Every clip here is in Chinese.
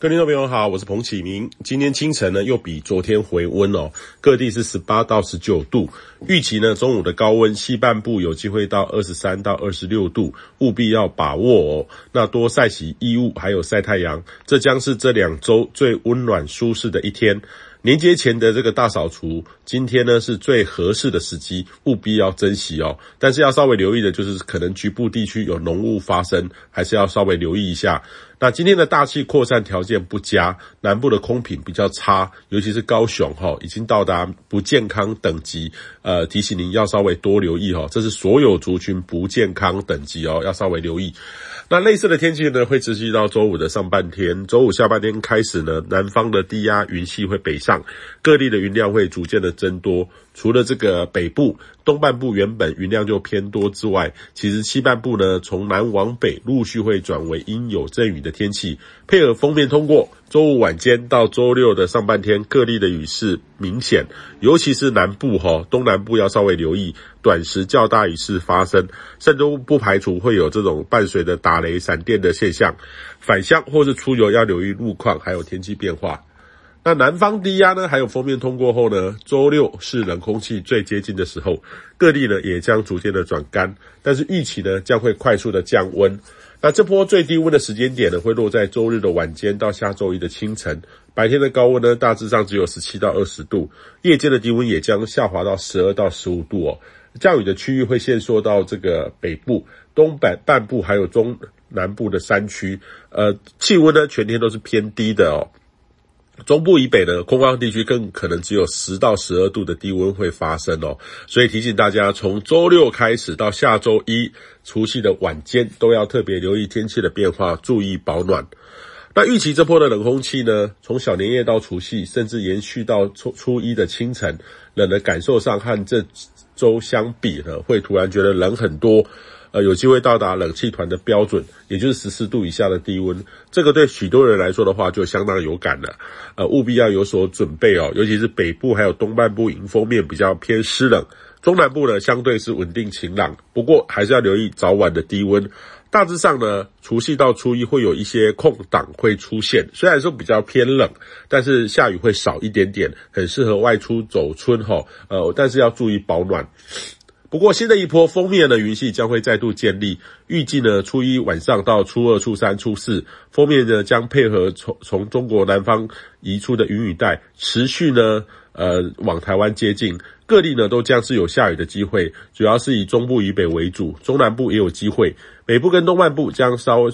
各位听众朋友好，我是彭启明。今天清晨呢，又比昨天回温哦，各地是十八到十九度。预期呢，中午的高温，西半部有机会到二十三到二十六度，务必要把握哦。那多晒洗衣物，还有晒太阳，这将是这两周最温暖舒适的一天。年节前的这个大扫除，今天呢是最合适的时机，务必要珍惜哦。但是要稍微留意的就是，可能局部地区有浓雾发生，还是要稍微留意一下。那今天的大气扩散条件不佳，南部的空品比较差，尤其是高雄哈，已经到达不健康等级。呃，提醒您要稍微多留意哈，这是所有族群不健康等级哦，要稍微留意。那类似的天气呢，会持续到周五的上半天。周五下半天开始呢，南方的低压云系会北上，各地的云量会逐渐的增多。除了这个北部、东半部原本云量就偏多之外，其实西半部呢，从南往北陆续会转为阴有阵雨的天气，配合锋面通过。周五晚间到周六的上半天，各地的雨势明显，尤其是南部哈，东南部要稍微留意短时较大雨势发生，甚至不排除会有这种伴随着打雷、闪电的现象。返乡或是出游要留意路况，还有天气变化。那南方低压呢，还有封面通过后呢，周六是冷空气最接近的时候，各地呢也将逐渐的转干，但是预期呢将会快速的降温。那这波最低温的时间点呢，会落在周日的晚间到下周一的清晨。白天的高温呢，大致上只有十七到二十度，夜间的低温也将下滑到十二到十五度哦。降雨的区域会限缩到这个北部、东北半部还有中南部的山区。呃，气温呢，全天都是偏低的哦。中部以北的空旷地区更可能只有十到十二度的低温会发生哦，所以提醒大家，从周六开始到下周一除夕的晚间，都要特别留意天气的变化，注意保暖。那预期这波的冷空气呢，从小年夜到除夕，甚至延续到初初一的清晨，冷的感受上和这周相比呢，会突然觉得冷很多。呃，有机会到达冷气团的标准，也就是十四度以下的低温，这个对许多人来说的话就相当有感了。呃，务必要有所准备哦，尤其是北部还有东半部迎风面比较偏湿冷，中南部呢相对是稳定晴朗，不过还是要留意早晚的低温。大致上呢，除夕到初一会有一些空档会出现，虽然说比较偏冷，但是下雨会少一点点，很适合外出走春哈。呃，但是要注意保暖。不过，新的一波锋面的云系将会再度建立，预计呢，初一晚上到初二、初三、初四，锋面呢将配合从从中国南方移出的云雨带，持续呢，呃，往台湾接近，各地呢都将是有下雨的机会，主要是以中部以北为主，中南部也有机会，北部跟东半部将稍微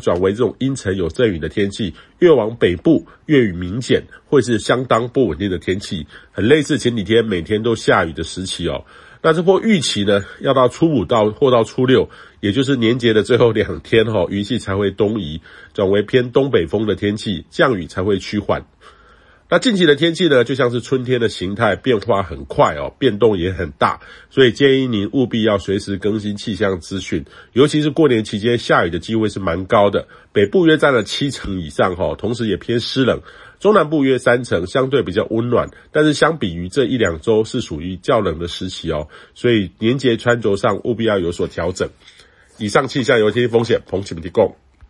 转为这种阴沉有阵雨的天气，越往北部越雨明显，会是相当不稳定的天气，很类似前几天每天都下雨的时期哦。那这波预期呢，要到初五到或到初六，也就是年节的最后两天哈，云系才会东移，转为偏东北风的天气，降雨才会趋缓。那近期的天气呢，就像是春天的形态变化很快哦，变动也很大，所以建议您务必要随时更新气象资讯，尤其是过年期间下雨的机会是蛮高的，北部约占了七成以上哈，同时也偏湿冷。中南部约三成，相对比较温暖，但是相比于这一两周是属于较冷的时期哦，所以年节穿着上务必要有所调整。以上气象由天气风险彭启明提供。